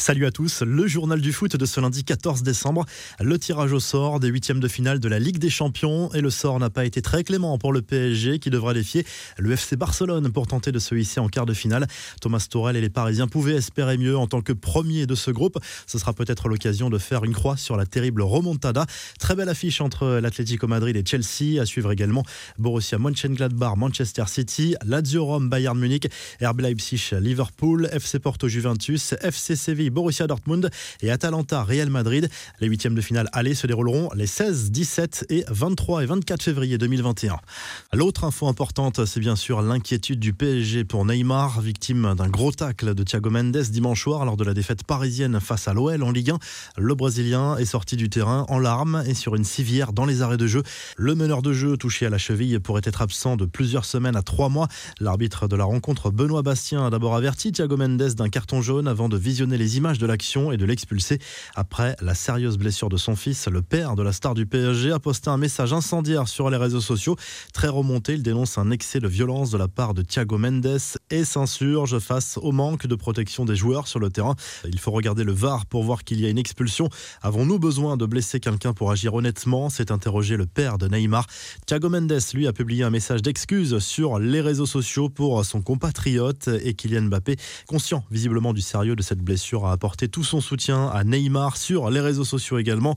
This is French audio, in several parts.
Salut à tous, le journal du foot de ce lundi 14 décembre. Le tirage au sort des huitièmes de finale de la Ligue des Champions et le sort n'a pas été très clément pour le PSG qui devra défier le FC Barcelone pour tenter de se hisser en quart de finale. Thomas Torel et les Parisiens pouvaient espérer mieux en tant que premier de ce groupe. Ce sera peut-être l'occasion de faire une croix sur la terrible remontada. Très belle affiche entre l'Atlético Madrid et Chelsea. À suivre également Borussia Mönchengladbach, Manchester City, Lazio Rome, Bayern Munich, RB Leipzig, Liverpool, FC Porto Juventus, FC Séville Borussia Dortmund et Atalanta Real Madrid. Les huitièmes de finale aller se dérouleront les 16, 17 et 23 et 24 février 2021. L'autre info importante, c'est bien sûr l'inquiétude du PSG pour Neymar, victime d'un gros tacle de Thiago Mendes dimanche soir lors de la défaite parisienne face à l'OL en Ligue 1. Le Brésilien est sorti du terrain en larmes et sur une civière dans les arrêts de jeu. Le meneur de jeu touché à la cheville pourrait être absent de plusieurs semaines à trois mois. L'arbitre de la rencontre, Benoît Bastien, a d'abord averti Thiago Mendes d'un carton jaune avant de visionner les images de l'action et de l'expulser. Après la sérieuse blessure de son fils, le père de la star du PSG a posté un message incendiaire sur les réseaux sociaux. Très remonté, il dénonce un excès de violence de la part de Thiago Mendes et s'insurge face au manque de protection des joueurs sur le terrain. Il faut regarder le VAR pour voir qu'il y a une expulsion. Avons-nous besoin de blesser quelqu'un pour agir honnêtement? s'est interrogé le père de Neymar. Thiago Mendes, lui, a publié un message d'excuse sur les réseaux sociaux pour son compatriote et Kylian Mbappé, conscient visiblement du sérieux de cette blessure, a apporté tout son soutien à Neymar sur les réseaux sociaux également.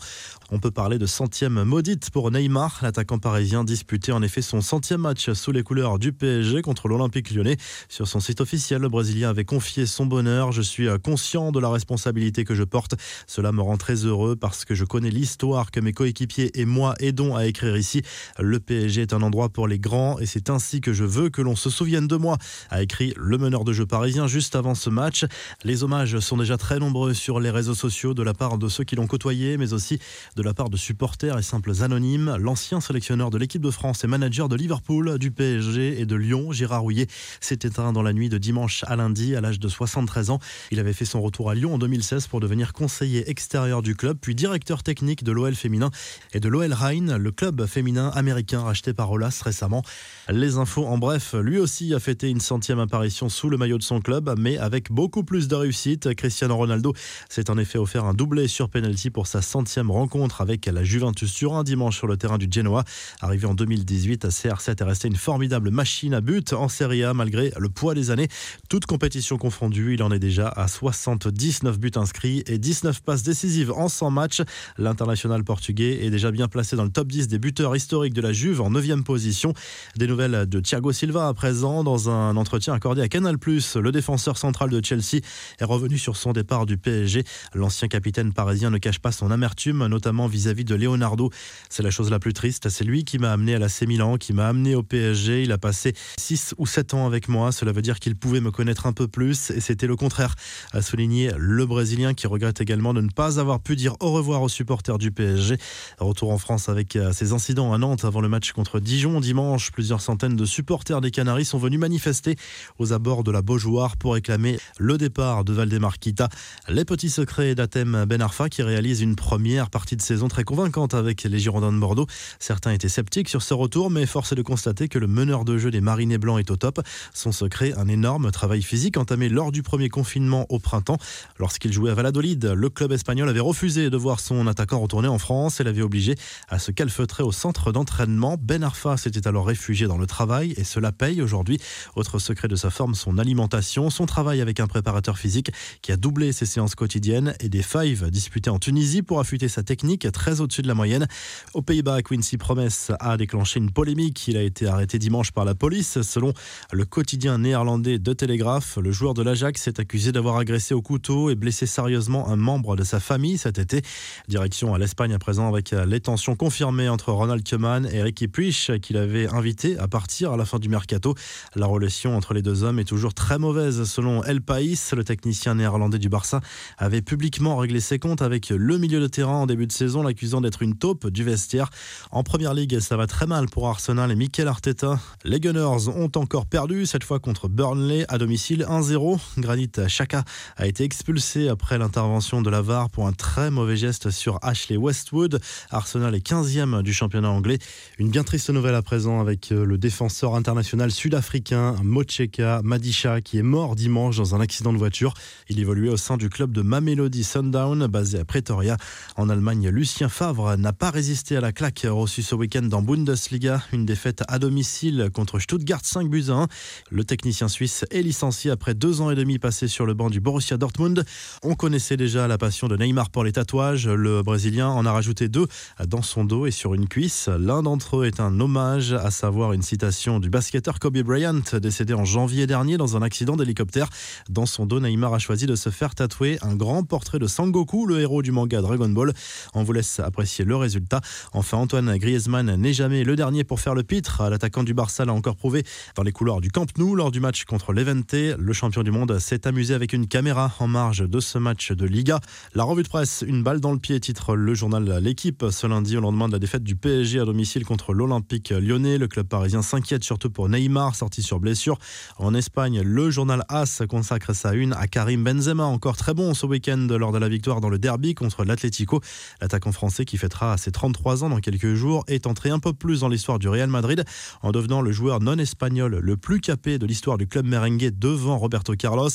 On peut parler de centième maudite pour Neymar. L'attaquant parisien disputait en effet son centième match sous les couleurs du PSG contre l'Olympique lyonnais. Sur son site officiel, le Brésilien avait confié son bonheur. Je suis conscient de la responsabilité que je porte. Cela me rend très heureux parce que je connais l'histoire que mes coéquipiers et moi aidons à écrire ici. Le PSG est un endroit pour les grands et c'est ainsi que je veux que l'on se souvienne de moi, a écrit le meneur de jeu parisien juste avant ce match. Les hommages sont déjà très nombreux sur les réseaux sociaux de la part de ceux qui l'ont côtoyé, mais aussi de la part de supporters et simples anonymes. L'ancien sélectionneur de l'équipe de France et manager de Liverpool, du PSG et de Lyon, Gérard Rouillet, s'est éteint dans la nuit de dimanche à lundi à l'âge de 73 ans. Il avait fait son retour à Lyon en 2016 pour devenir conseiller extérieur du club, puis directeur technique de l'OL féminin et de l'OL Rhein, le club féminin américain racheté par Olas récemment. Les infos en bref, lui aussi a fêté une centième apparition sous le maillot de son club, mais avec beaucoup plus de réussite. Cristiano Ronaldo s'est en effet offert un doublé sur penalty pour sa centième rencontre avec la Juventus Turin dimanche sur le terrain du Genoa. Arrivé en 2018, CR7 est resté une formidable machine à but en Serie A malgré le poids des années. Toute compétition confondue, il en est déjà à 79 buts inscrits et 19 passes décisives en 100 matchs. L'international portugais est déjà bien placé dans le top 10 des buteurs historiques de la Juve en 9e position. Des nouvelles de Thiago Silva à présent dans un entretien accordé à Canal+. Le défenseur central de Chelsea est revenu sur son départ du PSG. L'ancien capitaine parisien ne cache pas son amertume, notamment vis-à-vis de Leonardo. C'est la chose la plus triste. C'est lui qui m'a amené à l'AC Milan, qui m'a amené au PSG. Il a passé 6 ou 7 ans avec moi. Cela veut dire qu'il pouvait me connaître un peu plus et c'était le contraire, a souligné le Brésilien qui regrette également de ne pas avoir pu dire au revoir aux supporters du PSG. Retour en France avec ces incidents à Nantes avant le match contre Dijon dimanche. Plusieurs centaines de supporters des Canaries sont venus manifester aux abords de la Beaujoire pour réclamer le départ de Valdemar Kita. Les petits secrets d'Atem Ben Arfa qui réalise une première partie de saison très convaincante avec les Girondins de Bordeaux. Certains étaient sceptiques sur ce retour, mais force est de constater que le meneur de jeu des Marinés Blancs est au top. Son secret, un énorme travail physique entamé lors du premier confinement au printemps. Lorsqu'il jouait à Valladolid, le club espagnol avait refusé de voir son attaquant retourner en France et l'avait obligé à se calfeutrer au centre d'entraînement. Ben Arfa s'était alors réfugié dans le travail et cela paye aujourd'hui. Autre secret de sa forme, son alimentation, son travail avec un préparateur physique qui a doublé ses séances quotidiennes et des fives disputées en Tunisie pour affûter sa technique très au-dessus de la moyenne. Aux Pays-Bas, Quincy Promes a déclenché une polémique. Il a été arrêté dimanche par la police. Selon le quotidien néerlandais de Télégraphe, le joueur de l'Ajax est accusé d'avoir agressé au couteau et blessé sérieusement un membre de sa famille cet été. Direction à l'Espagne à présent avec les tensions confirmées entre Ronald Koeman et Ricky Puig qu'il avait invité à partir à la fin du mercato. La relation entre les deux hommes est toujours très mauvaise selon El País. Le technicien néerlandais du Barça avait publiquement réglé ses comptes avec le milieu de terrain en début de saison, l'accusant d'être une taupe du vestiaire. En première ligue, ça va très mal pour Arsenal et Mikel Arteta. Les Gunners ont encore perdu, cette fois contre Burnley à domicile 1-0. Granit Xhaka a été expulsé après l'intervention de la VAR pour un très mauvais geste sur Ashley Westwood. Arsenal est 15e du championnat anglais. Une bien triste nouvelle à présent avec le défenseur international sud-africain Mocheka Madisha qui est mort dimanche dans un accident de voiture. Il évoluait au sein du club de Mamelody Sundown, basé à Pretoria. En Allemagne, Lucien Favre n'a pas résisté à la claque reçue ce week-end dans Bundesliga. Une défaite à domicile contre Stuttgart 5 buts à 1. Le technicien suisse est licencié après deux ans et demi passés sur le banc du Borussia Dortmund. On connaissait déjà la passion de Neymar pour les tatouages. Le Brésilien en a rajouté deux dans son dos et sur une cuisse. L'un d'entre eux est un hommage, à savoir une citation du basketteur Kobe Bryant, décédé en janvier dernier dans un accident d'hélicoptère. Dans son dos, Neymar a choisi de se faire tatouer un grand portrait de Sangoku, le héros du manga Dragon Ball. On vous laisse apprécier le résultat. Enfin, Antoine Griezmann n'est jamais le dernier pour faire le pitre. L'attaquant du Barça l'a encore prouvé dans les couloirs du Camp Nou lors du match contre l'Evente. Le champion du monde s'est amusé avec une caméra en marge de ce match de Liga. La revue de presse, une balle dans le pied, titre le journal L'équipe ce lundi au lendemain de la défaite du PSG à domicile contre l'Olympique lyonnais. Le club parisien s'inquiète surtout pour Neymar, sorti sur blessure. En Espagne, le journal AS consacre sa une à Karim Benzema, encore très bon ce week-end lors de la victoire dans le derby contre l'Atlético. L'attaquant français qui fêtera ses 33 ans dans quelques jours est entré un peu plus dans l'histoire du Real Madrid en devenant le joueur non espagnol le plus capé de l'histoire du club merengue devant Roberto Carlos.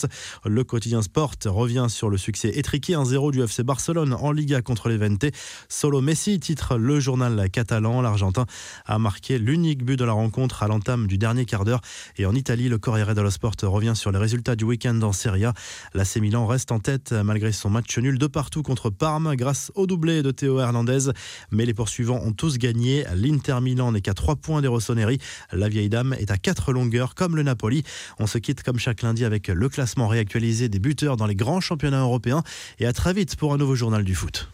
Le quotidien Sport revient sur le succès étriqué 1-0 du FC Barcelone en Liga contre l'Evente. Solo Messi titre le journal catalan. L'Argentin a marqué l'unique but de la rencontre à l'entame du dernier quart d'heure. Et en Italie, le Corriere dello Sport revient sur les résultats du week-end en Serie A. L'AC Reste en tête malgré son match nul de partout contre Parme grâce au doublé de Théo Hernandez. Mais les poursuivants ont tous gagné. L'Inter Milan n'est qu'à 3 points des Rossoneri. La vieille dame est à 4 longueurs comme le Napoli. On se quitte comme chaque lundi avec le classement réactualisé des buteurs dans les grands championnats européens. Et à très vite pour un nouveau journal du foot.